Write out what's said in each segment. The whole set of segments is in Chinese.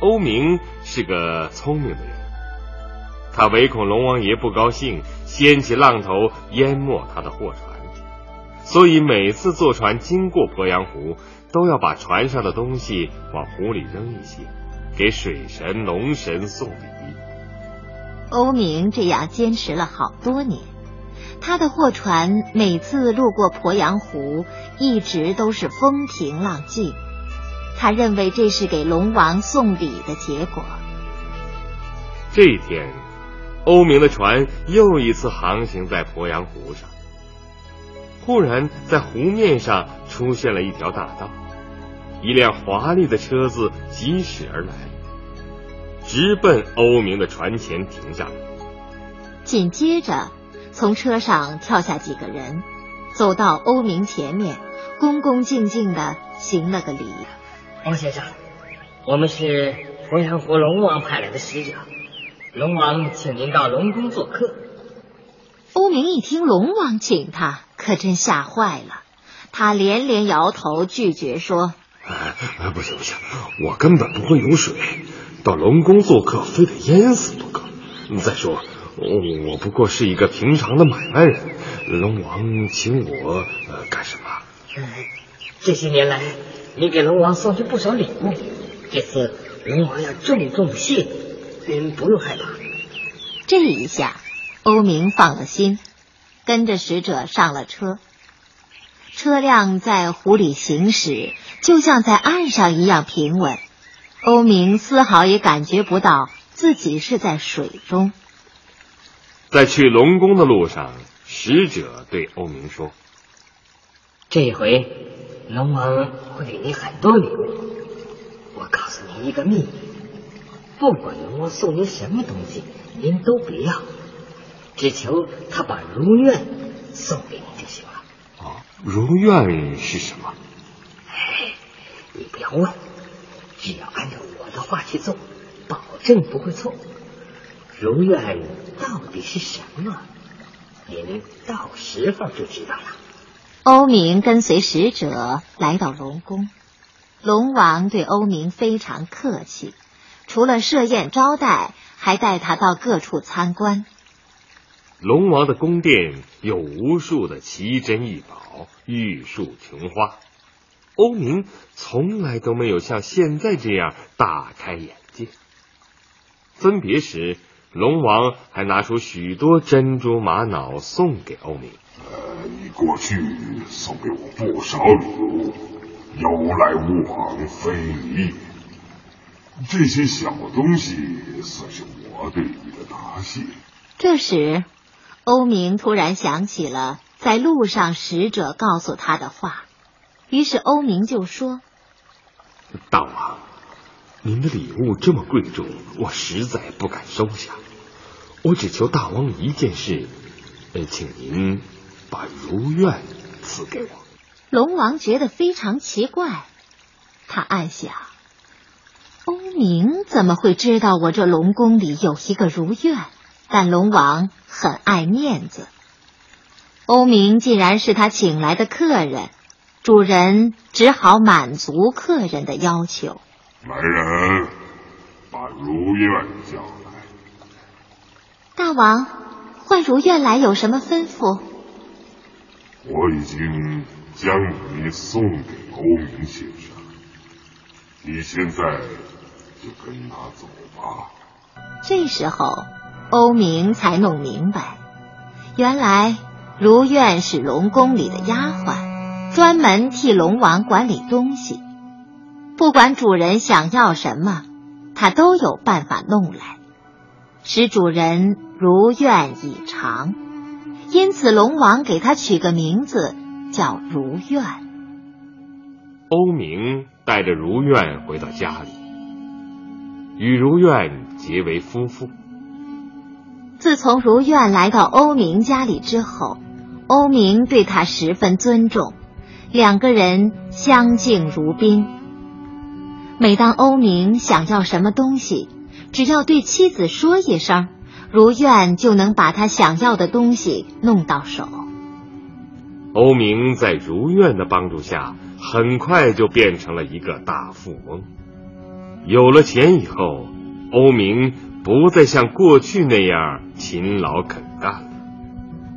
欧明是个聪明的人，他唯恐龙王爷不高兴，掀起浪头淹没他的货船，所以每次坐船经过鄱阳湖，都要把船上的东西往湖里扔一些，给水神、龙神送礼。欧明这样坚持了好多年，他的货船每次路过鄱阳湖，一直都是风平浪静。他认为这是给龙王送礼的结果。这一天，欧明的船又一次航行在鄱阳湖上。忽然，在湖面上出现了一条大道，一辆华丽的车子疾驶而来。直奔欧明的船前停下。紧接着，从车上跳下几个人，走到欧明前面，恭恭敬敬的行了个礼。欧先生，我们是鄱阳湖龙王派来的使者，龙王请您到龙宫做客。欧明一听龙王请他，可真吓坏了，他连连摇头拒绝说：“哎，不行不行，我根本不会游水。”到龙宫做客，非得淹死不可。再说，我不过是一个平常的买卖人，龙王请我呃干什么？这些年来，你给龙王送去不少礼物，这次龙王要重重谢你，您不用害怕。这一下，欧明放了心，跟着使者上了车。车辆在湖里行驶，就像在岸上一样平稳。欧明丝毫也感觉不到自己是在水中。在去龙宫的路上，使者对欧明说：“这回，龙王会给你很多礼物。我告诉您一个秘密：不管龙王送您什么东西，您都不要，只求他把如愿送给你就行了。”哦，如愿是什么？哎，你不要问。只要按照我的话去做，保证不会错。如愿到底是什么？您到时候就知道了。欧明跟随使者来到龙宫，龙王对欧明非常客气，除了设宴招待，还带他到各处参观。龙王的宫殿有无数的奇珍异宝，玉树琼花。欧明从来都没有像现在这样大开眼界。分别时，龙王还拿出许多珍珠玛瑙送给欧明。呃，你过去送给我不少礼物，有来无往非礼也。这些小东西算是我对你的答谢。这时，欧明突然想起了在路上使者告诉他的话。于是欧明就说：“大王，您的礼物这么贵重，我实在不敢收下。我只求大王一件事，呃，请您把如愿赐给我。”龙王觉得非常奇怪，他暗想：欧明怎么会知道我这龙宫里有一个如愿？但龙王很爱面子，欧明既然是他请来的客人。主人只好满足客人的要求。来人，把如愿交来。大王，唤如愿来有什么吩咐？我已经将你送给欧明先生，你现在就跟他走吧。这时候，欧明才弄明白，原来如愿是龙宫里的丫鬟。专门替龙王管理东西，不管主人想要什么，他都有办法弄来，使主人如愿以偿。因此，龙王给他取个名字叫如愿。欧明带着如愿回到家里，与如愿结为夫妇。自从如愿来到欧明家里之后，欧明对他十分尊重。两个人相敬如宾。每当欧明想要什么东西，只要对妻子说一声，如愿就能把他想要的东西弄到手。欧明在如愿的帮助下，很快就变成了一个大富翁。有了钱以后，欧明不再像过去那样勤劳肯干了。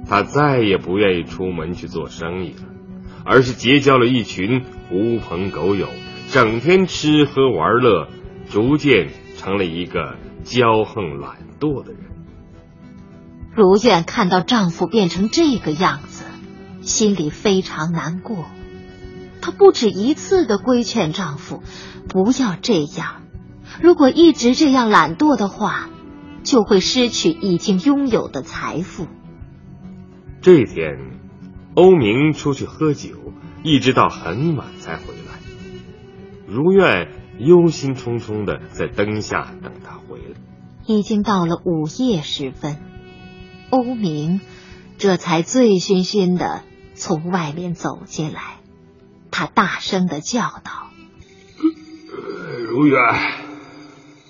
他再也不愿意出门去做生意了，而是结交了一群狐朋狗友，整天吃喝玩乐，逐渐成了一个骄横懒惰的人。如愿看到丈夫变成这个样子，心里非常难过。她不止一次的规劝丈夫不要这样，如果一直这样懒惰的话，就会失去已经拥有的财富。这天，欧明出去喝酒，一直到很晚才回来。如愿忧心忡忡的在灯下等他回来。已经到了午夜时分，欧明这才醉醺醺的从外面走进来。他大声的叫道：“如愿，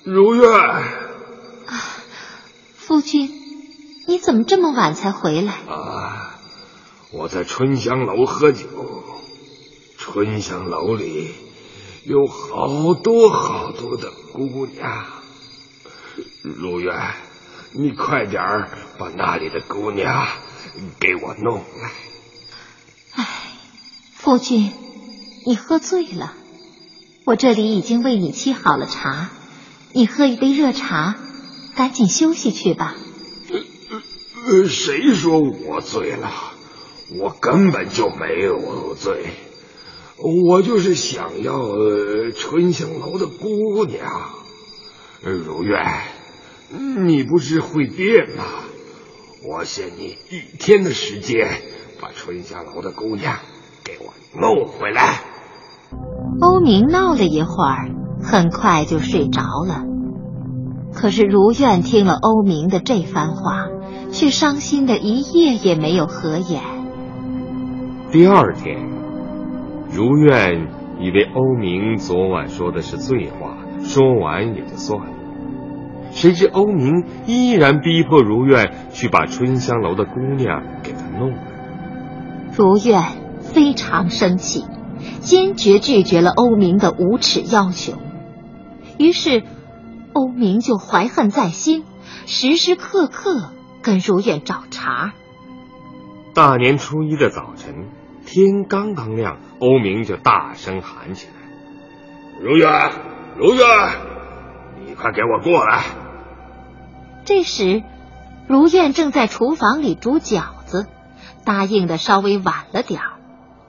如愿！啊，夫君。”你怎么这么晚才回来？啊，我在春香楼喝酒。春香楼里有好多好多的姑娘。如愿，你快点儿把那里的姑娘给我弄来。哎，夫君，你喝醉了。我这里已经为你沏好了茶，你喝一杯热茶，赶紧休息去吧。谁说我醉了？我根本就没有醉，我就是想要呃春香楼的姑娘。如愿，你不是会变吗？我限你一天的时间，把春香楼的姑娘给我弄回来。欧明闹了一会儿，很快就睡着了。可是如愿听了欧明的这番话。却伤心的一夜也没有合眼。第二天，如愿以为欧明昨晚说的是醉话，说完也就算了。谁知欧明依然逼迫如愿去把春香楼的姑娘给他弄来。如愿非常生气，坚决拒绝了欧明的无耻要求。于是，欧明就怀恨在心，时时刻刻。跟如愿找茬。大年初一的早晨，天刚刚亮，欧明就大声喊起来：“如愿，如愿，你快给我过来！”这时，如愿正在厨房里煮饺子，答应的稍微晚了点儿，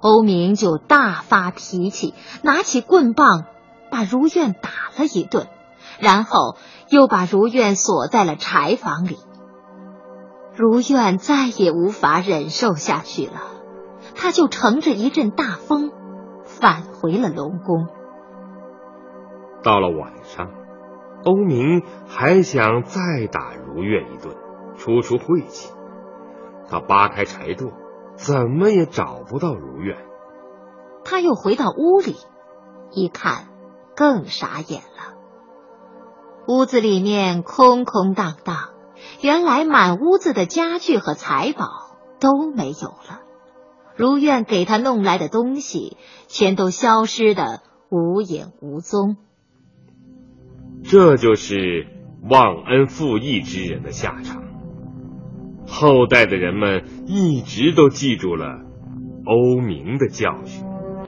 欧明就大发脾气，拿起棍棒把如愿打了一顿，然后又把如愿锁在了柴房里。如愿再也无法忍受下去了，他就乘着一阵大风，返回了龙宫。到了晚上，欧明还想再打如愿一顿，出出晦气。他扒开柴垛，怎么也找不到如愿。他又回到屋里，一看，更傻眼了。屋子里面空空荡荡。原来满屋子的家具和财宝都没有了，如愿给他弄来的东西全都消失的无影无踪。这就是忘恩负义之人的下场。后代的人们一直都记住了欧明的教训。